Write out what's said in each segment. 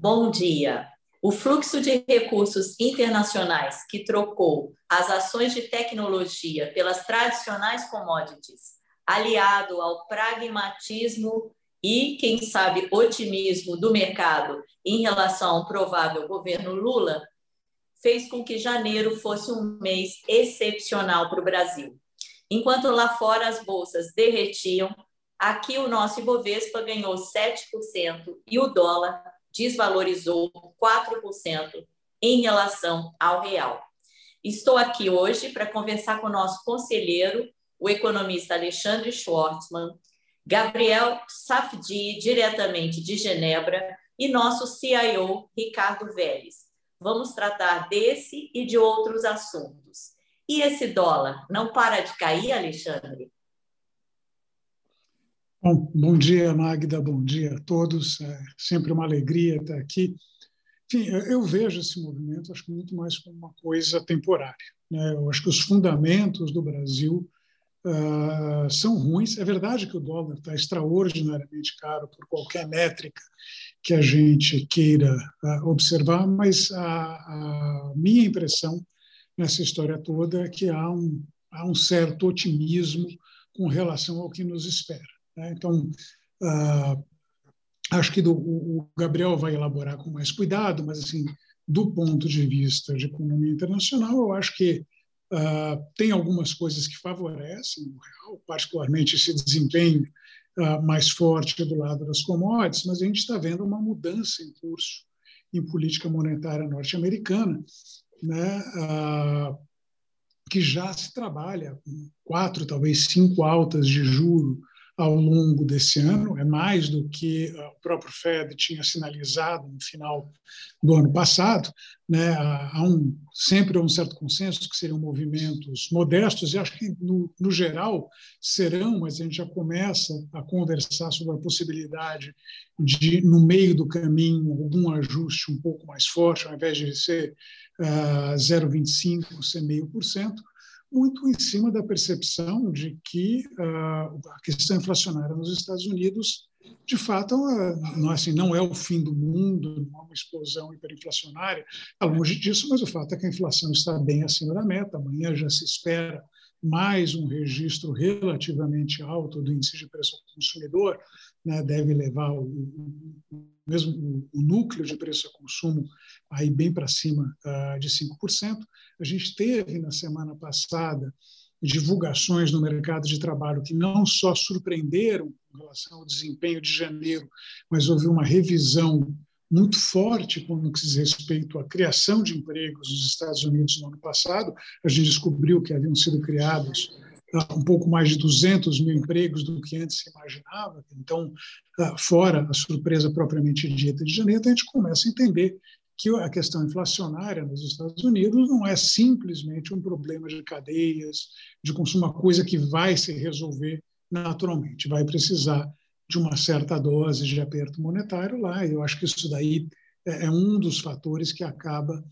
Bom dia. O fluxo de recursos internacionais que trocou as ações de tecnologia pelas tradicionais commodities, aliado ao pragmatismo e, quem sabe, otimismo do mercado em relação ao provável governo Lula, fez com que janeiro fosse um mês excepcional para o Brasil. Enquanto lá fora as bolsas derretiam, aqui o nosso Ibovespa ganhou 7% e o dólar desvalorizou 4% em relação ao real. Estou aqui hoje para conversar com o nosso conselheiro, o economista Alexandre Schwartzman, Gabriel Safdi, diretamente de Genebra, e nosso CIO, Ricardo Vélez. Vamos tratar desse e de outros assuntos. E esse dólar não para de cair, Alexandre? Bom, bom dia, Magda, bom dia a todos. É sempre uma alegria estar aqui. Enfim, eu vejo esse movimento, acho que muito mais como uma coisa temporária. Né? Eu acho que os fundamentos do Brasil uh, são ruins. É verdade que o dólar está extraordinariamente caro por qualquer métrica que a gente queira uh, observar, mas a, a, minha impressão nessa história toda é que há um, há um certo otimismo com relação ao que nos espera. Né? Então, uh, acho que do, o Gabriel vai elaborar com mais cuidado, mas assim, do ponto de vista de economia internacional, eu acho que Uh, tem algumas coisas que favorecem o real, particularmente esse desempenho uh, mais forte do lado das commodities, mas a gente está vendo uma mudança em curso em política monetária norte-americana, né, que já se trabalha com quatro, talvez cinco altas de juro ao longo desse ano, é mais do que ah, o próprio Fed tinha sinalizado no final do ano passado. Né? Há um, sempre um certo consenso que seriam movimentos modestos, e acho que, no, no geral, serão, mas a gente já começa a conversar sobre a possibilidade de, no meio do caminho, algum ajuste um pouco mais forte, ao invés de ser uh, 0,25%, ser meio por cento muito em cima da percepção de que uh, a questão inflacionária nos Estados Unidos, de fato, uh, não, assim, não é o fim do mundo, não é uma explosão hiperinflacionária, é longe disso, mas o fato é que a inflação está bem acima da meta. Amanhã já se espera mais um registro relativamente alto do índice de preço ao consumidor, né, deve levar o mesmo o, núcleo de preço ao consumo aí bem para cima uh, de 5%. A gente teve na semana passada divulgações no mercado de trabalho que não só surpreenderam com relação ao desempenho de janeiro, mas houve uma revisão muito forte quando diz respeito à criação de empregos nos Estados Unidos no ano passado. A gente descobriu que haviam sido criados um pouco mais de 200 mil empregos do que antes se imaginava. Então, uh, fora a surpresa propriamente dita de janeiro, a gente começa a entender que a questão inflacionária nos Estados Unidos não é simplesmente um problema de cadeias, de consumo, uma coisa que vai se resolver naturalmente. Vai precisar de uma certa dose de aperto monetário lá, eu acho que isso daí é, é um dos fatores que acaba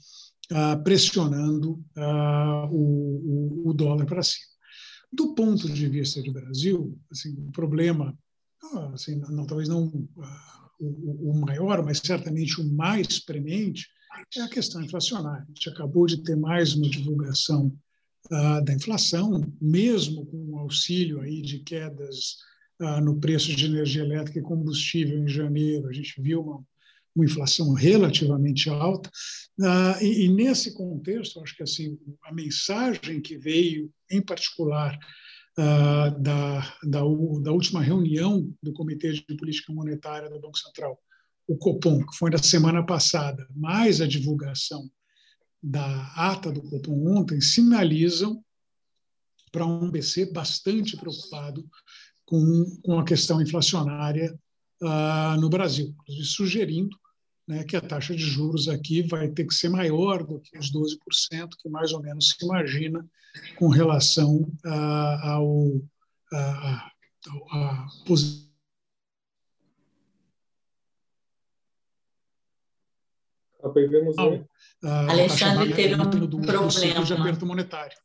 ah, pressionando ah, o, dólar para cima. Do ponto de vista do Brasil, assim, o problema, ah, assim, não, talvez não ah, o, o maior, mas certamente o mais premente, é a questão inflacionária. A gente acabou de ter mais uma divulgação uh, da inflação, mesmo com o auxílio aí de quedas uh, no preço de energia elétrica e combustível em janeiro, a gente viu uma, uma inflação relativamente alta. Uh, e, nesse contexto, acho que assim, a mensagem que veio, em particular, uh, da, da, da, última reunião do Comitê de Política Monetária do Banco Central, o Copom, que foi na semana passada, mais a divulgação da ata do Copom ontem, sinalizam para um BC bastante preocupado com, com a questão inflacionária uh, no Brasil, sugerindo né, que a taxa de juros aqui vai ter que ser maior do que os 12%, que mais ou menos se imagina com relação a, ao a, a, posição. Perdemos. Alexandre teve um do, problema. de aperto monetário.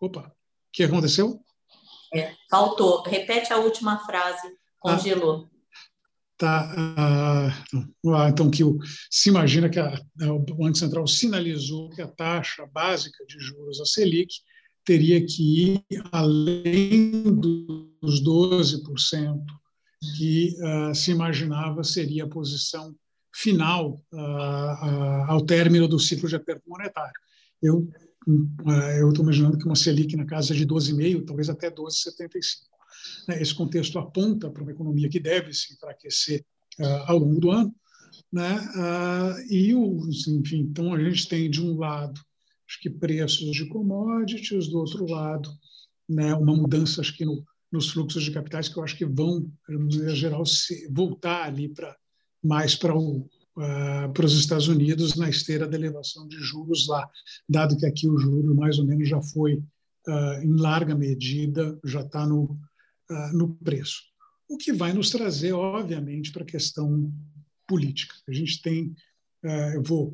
Opa, o que aconteceu? É, faltou. Repete a última frase. Congelou. Ah, Tá, ah, então que o, se imagina que a, o Banco Central sinalizou que a taxa básica de juros, a Selic, teria que ir além dos 12% que uh, se imaginava seria a posição final uh, ao término do ciclo de aperto monetário. Eu eu estou imaginando que uma Selic na casa de 12,5, talvez até 12,75. Né? Esse contexto aponta para uma economia que deve se enfraquecer ao longo do ano, né? e o, enfim, então a gente tem de um lado acho que preços de commodities, do outro lado, né, uma mudança acho que no, nos fluxos de capitais que eu acho que vão, em geral, se, voltar ali para mais para Uh, para os Estados Unidos na esteira da elevação de juros lá, dado que aqui o juro mais ou menos já foi, uh, em larga medida, já está no, uh, no preço. O que vai nos trazer, obviamente, para a questão política. A gente tem, eu vou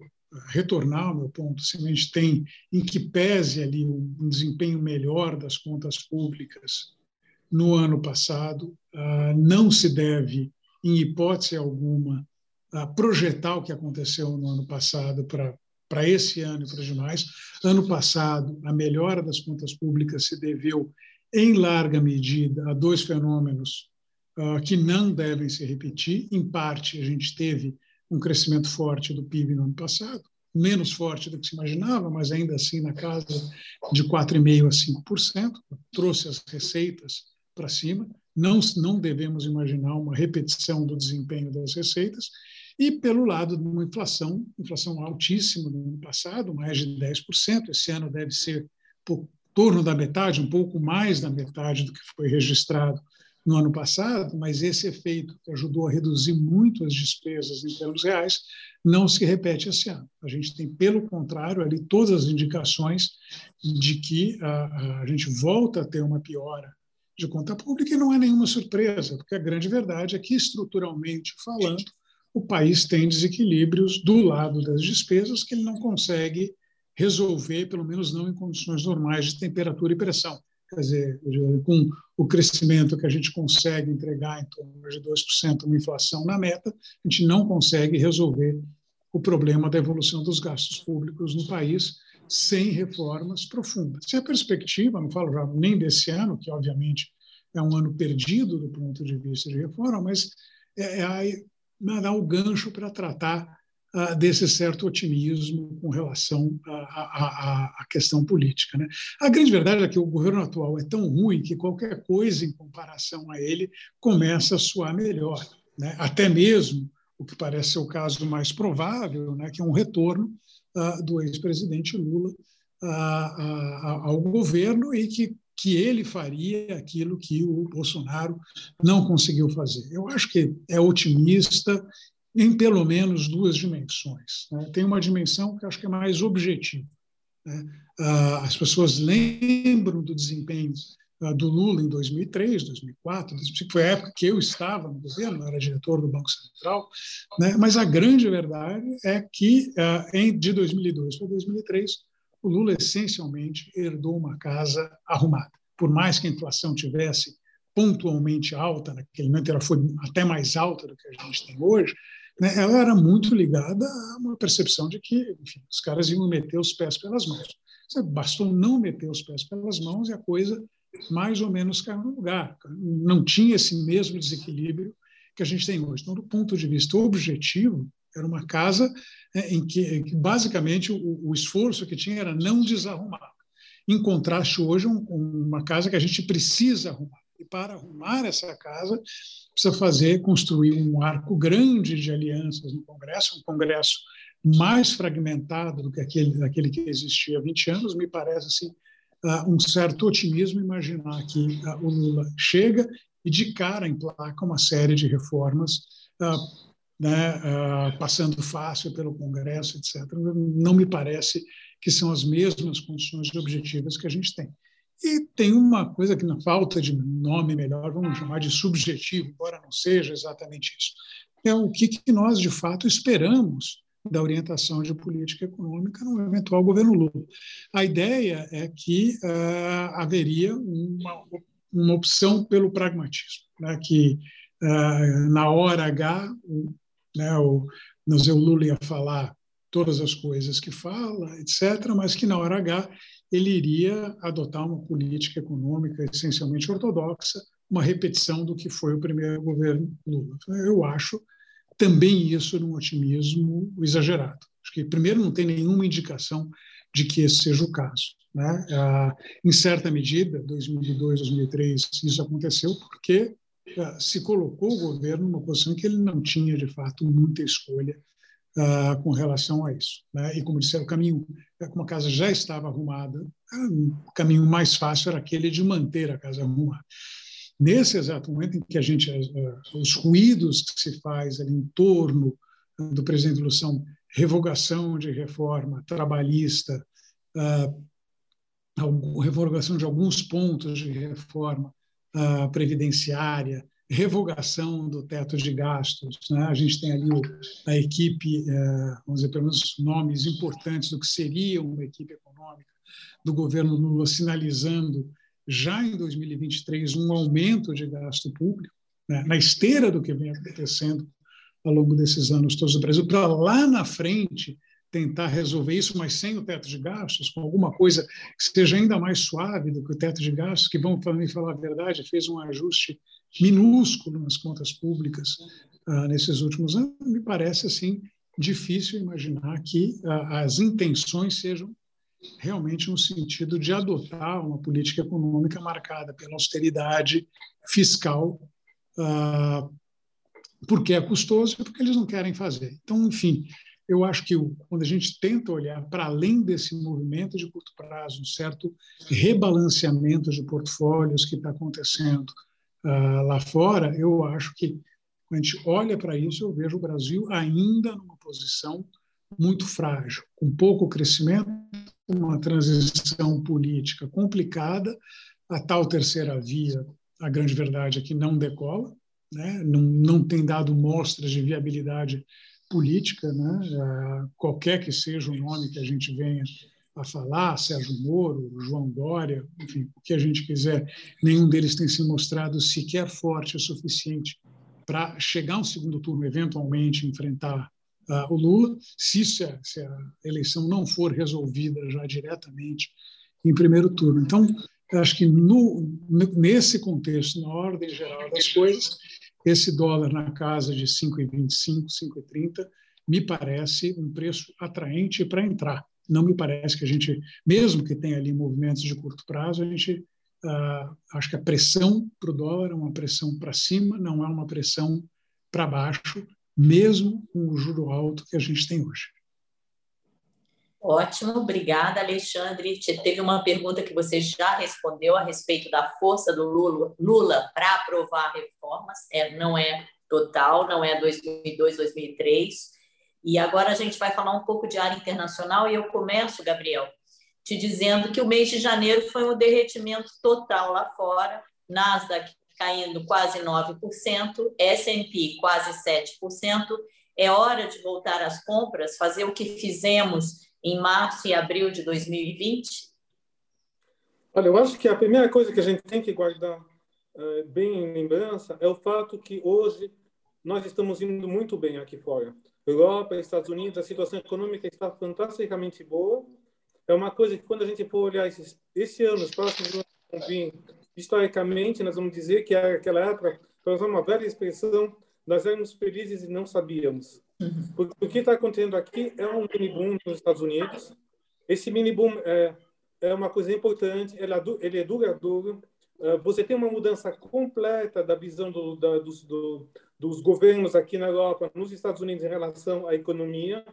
retornar ao meu ponto, se a gente tem, em que pese ali um desempenho melhor das contas públicas no ano passado, ah, não se deve, em hipótese alguma, projetar o que aconteceu no ano passado para para esse ano e para os demais. Ano passado, a melhora das contas públicas se deveu, em larga medida, a dois fenômenos uh, que não devem se repetir. Em parte, a gente teve um crescimento forte do PIB no ano passado, menos forte do que se imaginava, mas ainda assim na casa de 4,5% a 5%, trouxe as receitas para cima. Não, não devemos imaginar uma repetição do desempenho das receitas. E pelo lado de uma inflação, inflação altíssima no ano passado, mais de 10%, esse ano deve ser por torno da metade, um pouco mais da metade do que foi registrado no ano passado, mas esse efeito que ajudou a reduzir muito as despesas em termos reais não se repete esse ano. A gente tem, pelo contrário, ali todas as indicações de que a, a gente volta a ter uma piora de conta pública e não é nenhuma surpresa, porque a grande verdade é que, estruturalmente falando, o país tem desequilíbrios do lado das despesas que ele não consegue resolver, pelo menos não em condições normais de temperatura e pressão. Quer dizer, com o crescimento que a gente consegue entregar em torno de 2%, uma inflação na meta, a gente não consegue resolver o problema da evolução dos gastos públicos no país sem reformas profundas. Se a perspectiva, não falo já nem desse ano, que obviamente é um ano perdido do ponto de vista de reforma, mas é, é, o gancho para tratar uh, desse certo otimismo com relação à questão política. Né? A grande verdade é que o governo atual é tão ruim que qualquer coisa em comparação a ele começa a soar melhor. Né? Até mesmo o que parece ser o caso mais provável, né, que é um retorno uh, do ex-presidente Lula uh, ao governo e que, que ele faria aquilo que o Bolsonaro não conseguiu fazer. Eu acho que é otimista em pelo menos duas dimensões. Né? Tem uma dimensão que acho que é mais objetiva. Né? Ah, as pessoas lembram do desempenho ah, do Lula em 2003, 2004, foi a época que eu estava no governo, era diretor do Banco Central, né? mas a grande verdade é que ah, de 2002 para 2003 o Lula essencialmente herdou uma casa arrumada. Por mais que a inflação tivesse pontualmente alta, naquele momento ela foi até mais alta do que a gente tem hoje, né, ela era muito ligada a uma percepção de que enfim, os caras iam meter os pés pelas mãos. Bastou não meter os pés pelas mãos e a coisa mais ou menos caiu no lugar. Não tinha esse mesmo desequilíbrio que a gente tem hoje. Então, do ponto de vista objetivo, era uma casa né, em que, basicamente, o, o, esforço que tinha era não desarrumar. Em contraste, hoje, um, uma casa que a gente precisa arrumar. E para arrumar essa casa, precisa fazer, construir um arco grande de alianças no Congresso, um Congresso mais fragmentado do que aquele, aquele que existia há 20 anos, me parece assim, uh, um certo otimismo imaginar que uh, o Lula chega e de cara emplaca uma série de reformas, uh, né, passando fácil pelo Congresso, etc. Não me parece que são as mesmas condições objetivas que a gente tem. E tem uma coisa que, na falta de nome melhor, vamos chamar de subjetivo, embora não seja exatamente isso. É o que, nós, de fato, esperamos da orientação de política econômica no eventual governo Lula. A ideia é que uh, haveria uma, uma opção pelo pragmatismo, né, que na hora H, né, o, o Lula ia falar todas as coisas que fala, etc., mas que na hora H ele iria adotar uma política econômica essencialmente ortodoxa, uma repetição do que foi o primeiro governo Lula. Eu acho também isso num otimismo exagerado. Acho que, primeiro, não tem nenhuma indicação de que esse seja o caso. Né? Ah, em certa medida, 2002, 2003, isso aconteceu porque ah, se colocou o governo numa posição que ele não tinha, de fato, muita escolha ah, com relação a isso. Né? E, como disseram, o caminho, como a casa já estava arrumada, o caminho mais fácil era aquele de manter a casa arrumada. Nesse exato momento em que a gente, os ruídos que se faz ali em torno do presidente Lução, revogação de reforma trabalhista, revogação de alguns pontos de reforma previdenciária, revogação do teto de gastos. Né? A gente tem ali a equipe, é, vamos dizer, pelo menos nomes importantes do que seria uma equipe econômica do governo Lula sinalizando já em 2023 um aumento de gasto público, né? na esteira do que vem acontecendo ao longo desses anos todos do Brasil, para lá na frente tentar resolver isso, mas sem o teto de gastos, com alguma coisa que seja ainda mais suave do que o teto de gastos, que, vamos para mim falar a verdade, fez um ajuste minúsculo nas contas públicas ah, nesses últimos anos, me parece assim difícil imaginar que ah, as intenções sejam realmente no sentido de adotar uma política econômica marcada pela austeridade fiscal, ah, porque é custoso e porque eles não querem fazer. Então, enfim, eu acho que quando a gente tenta olhar para além desse movimento de curto prazo, um certo rebalanceamento de portfólios que está acontecendo uh, lá fora, eu acho que quando a gente olha para isso, eu vejo o Brasil ainda numa posição muito frágil, com pouco crescimento, uma transição política complicada, a tal terceira via, a grande verdade é que não decola, né? não, não tem dado mostras de viabilidade política, né? Qualquer que seja o nome que a gente venha a falar, Sérgio Moro, João Dória, enfim, o que a gente quiser, nenhum deles tem se mostrado sequer forte o suficiente para chegar ao segundo turno, eventualmente enfrentar uh, o Lula, se, se, a, se a eleição não for resolvida já diretamente em primeiro turno. Então, acho que no, nesse contexto, na ordem geral das coisas, esse dólar na casa de 5,25, 5,30 me parece um preço atraente para entrar. Não me parece que a gente, mesmo que tenha ali movimentos de curto prazo, a gente uh, acho que a pressão para o dólar é uma pressão para cima, não é uma pressão para baixo, mesmo com o juro alto que a gente tem hoje. Ótimo, obrigada, Alexandre. Teve uma pergunta que você já respondeu a respeito da força do Lula, Lula para aprovar reformas. É, não é total, não é 2002, 2003. E agora a gente vai falar um pouco de área internacional e eu começo, Gabriel, te dizendo que o mês de janeiro foi um derretimento total lá fora, Nasdaq caindo quase 9%, S&P quase 7%. É hora de voltar às compras, fazer o que fizemos em março e abril de 2020? Olha, eu acho que a primeira coisa que a gente tem que guardar uh, bem em lembrança é o fato que hoje nós estamos indo muito bem aqui fora. Europa, Estados Unidos, a situação econômica está fantasticamente boa. É uma coisa que quando a gente for olhar esses, esse ano, os próximos anos vão vir, historicamente, nós vamos dizer que aquela época, para usar uma velha expressão, nós éramos felizes e não sabíamos. Uhum. O que está acontecendo aqui é um mini boom nos Estados Unidos. Esse mini boom é, é uma coisa importante, ele é, duradouro. Uh, você tem uma mudança completa da visão do, da, dos, do, dos governos aqui na Europa, nos Estados Unidos, em relação à economia.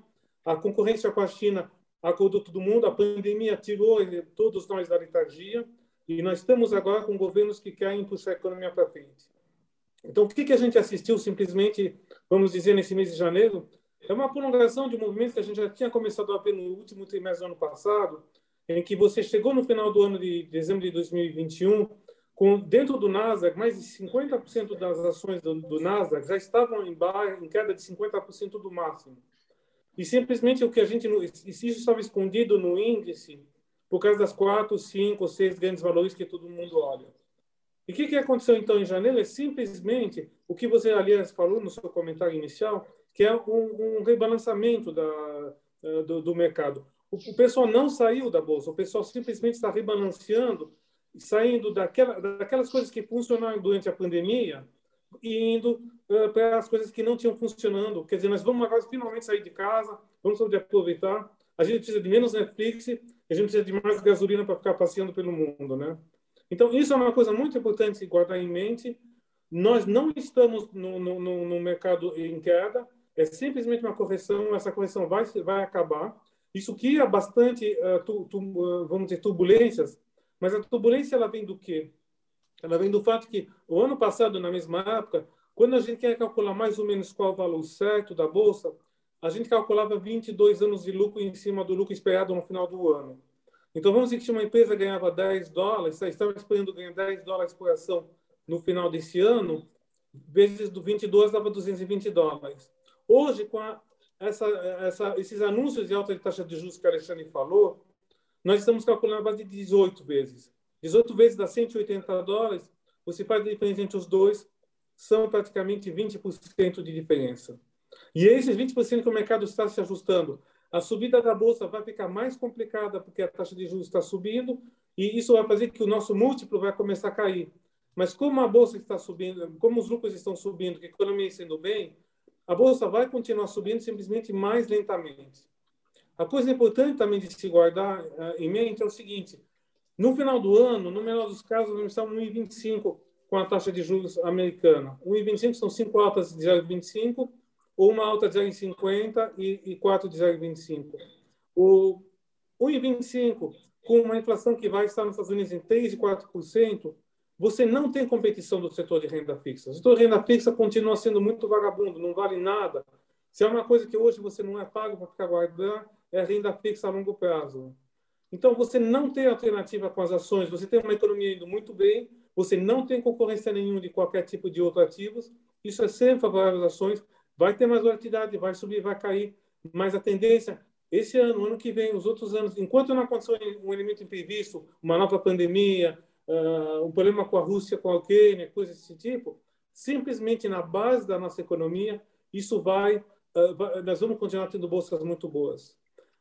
A concorrência com a China acordou todo mundo, a pandemia tirou todos nós da letargia, e nós estamos agora com governos que querem puxar a economia para frente. Então, o que, que a gente assistiu simplesmente, vamos dizer, nesse mês de janeiro? É uma prolongação de um movimento que a gente já tinha começado a ver no último trimestre do ano passado, em que você chegou no final do ano de dezembro de 2021, com dentro do Nasdaq, mais de 50% das ações do, do Nasdaq já estavam em, bar, em queda de 50% do máximo. E simplesmente o que a gente isso estava escondido no índice por causa das quatro, cinco, seis grandes valores que todo mundo olha. E o que, que aconteceu então em janeiro é simplesmente o que você, aliás, falou no seu comentário inicial, que é um, um rebalançamento da, eh, do, do mercado. O, o, pessoal não saiu da bolsa, o pessoal simplesmente está rebalanceando, saindo daquela, daquelas coisas que funcionaram durante a pandemia e indo uh, para as coisas que não tinham funcionando. Quer dizer, nós vamos agora finalmente sair de casa, vamos aproveitar. A gente precisa de menos Netflix, a gente precisa de mais gasolina para ficar passeando pelo mundo, né? Então, isso é uma coisa muito importante guardar em mente. Nós não estamos no, no, no mercado em queda, é simplesmente uma correção, essa correção vai, vai acabar. Isso cria bastante, uh, tu, tu, uh, vamos dizer, turbulências, mas a turbulência ela vem do quê? Ela vem do fato que o ano passado, na mesma época, quando a gente quer calcular mais ou menos qual o valor certo da bolsa, a gente calculava 22 anos de lucro em cima do lucro esperado no final do ano. Então, vamos dizer que uma empresa ganhava 10 dólares, estava esperando ganhar 10 dólares por ação no final desse ano, vezes do 22 dava 220 dólares. Hoje, com a, essa, essa, esses anúncios de alta taxa de juros que a Alexandre falou, nós estamos calculando a base de 18 vezes. 18 vezes dá 180 dólares, você faz a diferença entre os dois, são praticamente 20% de diferença. E esses 20% que o mercado está se ajustando a subida da bolsa vai ficar mais complicada porque a taxa de juros está subindo e isso vai fazer que o nosso múltiplo vai começar a cair. Mas como a bolsa está subindo, como os lucros estão subindo, que a economia está indo bem, a bolsa vai continuar subindo simplesmente mais lentamente. A coisa importante também de se guardar uh, em mente é o seguinte: no final do ano, no melhor dos casos, nós estamos no 1,25 com a taxa de juros americana. 1,25 são cinco altas de 0,25 uma alta de 0,50 e, e quatro de 0,25. O 1,25 com uma inflação que vai estar nos Estados Unidos em 3 e 4%, você não tem competição do setor de renda fixa. O setor de renda fixa continua sendo muito vagabundo, não vale nada. Se é uma coisa que hoje você não é pago para ficar guardando, é renda fixa a longo prazo. Então, você não tem alternativa com as ações, você tem uma economia indo muito bem, você não tem concorrência nenhuma de qualquer tipo de outro ativos, isso é sempre favorável às ações, Vai ter mais volatilidade, vai subir, vai cair, mas a tendência, esse ano, ano que vem, os outros anos, enquanto não acontecer um elemento imprevisto, uma nova pandemia, uh, um problema com a Rússia, com a Ucrânia, coisas desse tipo, simplesmente na base da nossa economia, isso vai, uh, vai nós vamos continuar tendo bolsas muito boas.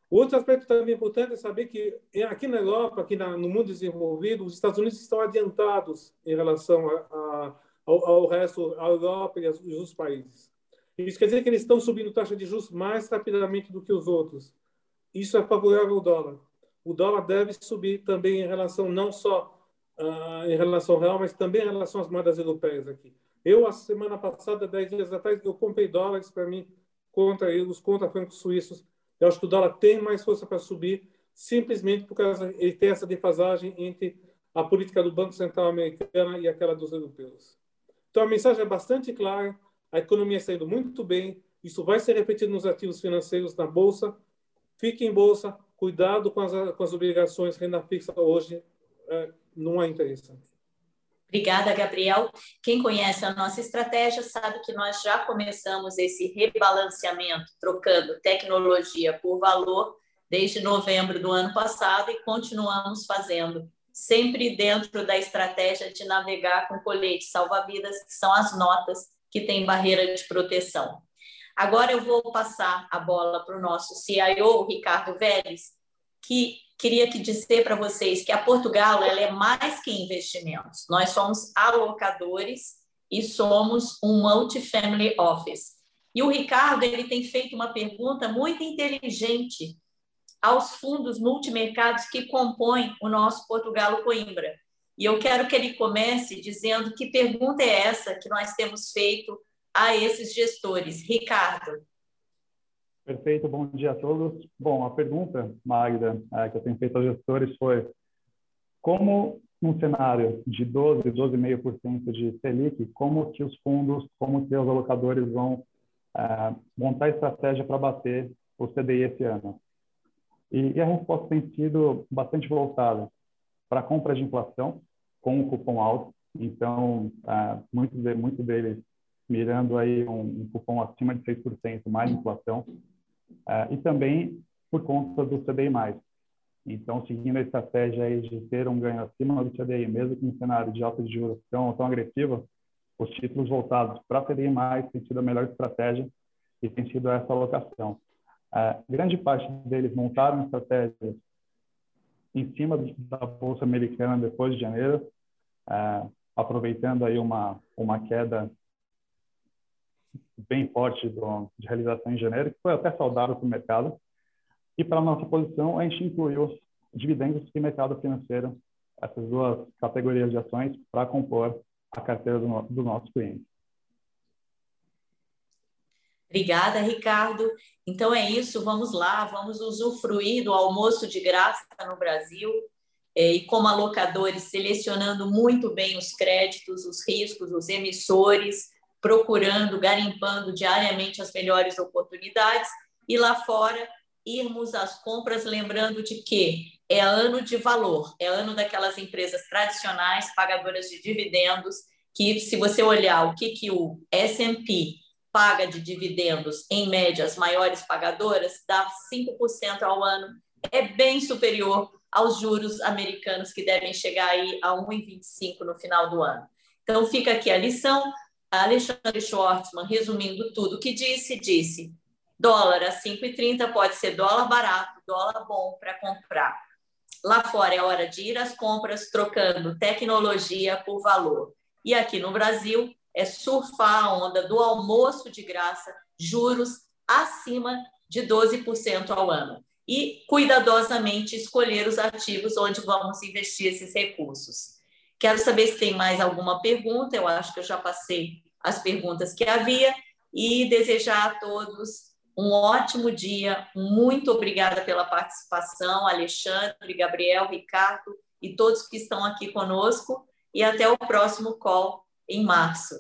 Outro aspecto também importante é saber que aqui na Europa, aqui na, no mundo desenvolvido, os Estados Unidos estão adiantados em relação a, a, ao, ao, resto, à Europa e aos, aos países. Isso quer dizer que eles estão subindo taxa de juros mais rapidamente do que os outros. Isso é favorável ao dólar. O dólar deve subir também em relação, não só uh, em relação ao real, mas também em relação às moedas europeias aqui. Eu, a semana passada, dez dias atrás, eu comprei dólares para mim contra euros, contra francos suíços. Eu acho que o dólar tem mais força para subir, simplesmente porque ele tem essa defasagem entre a política do Banco Central americana e aquela dos europeus. Então, a mensagem é bastante clara a economia está indo muito bem, isso vai ser refletido nos ativos financeiros na bolsa. Fique em bolsa, cuidado com as, com as obrigações, renda fixa hoje é, não é interessante. Obrigada, Gabriel. Quem conhece a nossa estratégia sabe que nós já começamos esse rebalanceamento, trocando tecnologia por valor desde novembro do ano passado e continuamos fazendo, sempre dentro da estratégia de navegar com coletes salva-vidas, que são as notas que tem barreira de proteção. Agora eu vou passar a bola para o nosso CIO, Ricardo Vélez, que queria que dizer para vocês que a Portugal ela é mais que investimentos. Nós somos alocadores e somos um multifamily office. E o Ricardo ele tem feito uma pergunta muito inteligente aos fundos multimercados que compõem o nosso Portugal Coimbra. E eu quero que ele comece dizendo que pergunta é essa que nós temos feito a esses gestores. Ricardo. Perfeito, bom dia a todos. Bom, a pergunta, Magda, é, que eu tenho feito aos gestores foi como num cenário de 12, 12,5% de Selic, como que os fundos, como que os alocadores vão é, montar estratégia para bater o CDI esse ano? E, e a resposta tem sido bastante voltada para compra de inflação, com um cupom alto. Então, uh, muitos, de, muitos deles mirando aí um, um, cupom acima de 6%, mais inflação. Uh, e também por conta do CDI+. Então, seguindo a estratégia aí de ter um ganho acima do CDI, mesmo que um cenário de alta de juros tão, tão agressivo, os títulos voltados para CDI+, tem sido a melhor estratégia e tem sido essa alocação. É, grande parte deles montaram estratégias em cima da Bolsa Americana depois de janeiro, é, aproveitando aí uma, uma queda bem forte do, de realização em janeiro, que foi até saudável para o mercado. E para a nossa posição, a gente incluiu dividendos e mercado financeiro, essas duas categorias de ações, para compor a carteira do, do nosso cliente. Obrigada, Ricardo. Então é isso, vamos lá, vamos usufruir do almoço de graça no Brasil é, e como alocadores selecionando muito bem os créditos, os riscos, os emissores, procurando, garimpando diariamente as melhores oportunidades e lá fora irmos às compras lembrando de que é ano de valor, é ano daquelas empresas tradicionais pagadoras de dividendos que se você olhar o que que o S&P paga de dividendos, em média, as maiores pagadoras, dá 5% ao ano. É bem superior aos juros americanos, que devem chegar aí a 1,25% no final do ano. Então, fica aqui a lição. Alexandre Schwartzman, resumindo tudo o que disse, disse dólar a 5,30 pode ser dólar barato, dólar bom para comprar. Lá fora é hora de ir às compras, trocando tecnologia por valor. E aqui no Brasil, é surfar a onda do almoço de graça, juros acima de 12% ao ano. E cuidadosamente escolher os ativos onde vamos investir esses recursos. Quero saber se tem mais alguma pergunta, eu acho que eu já passei as perguntas que havia, e desejar a todos um ótimo dia. Muito obrigada pela participação, Alexandre, Gabriel, Ricardo e todos que estão aqui conosco. E até o próximo call em março.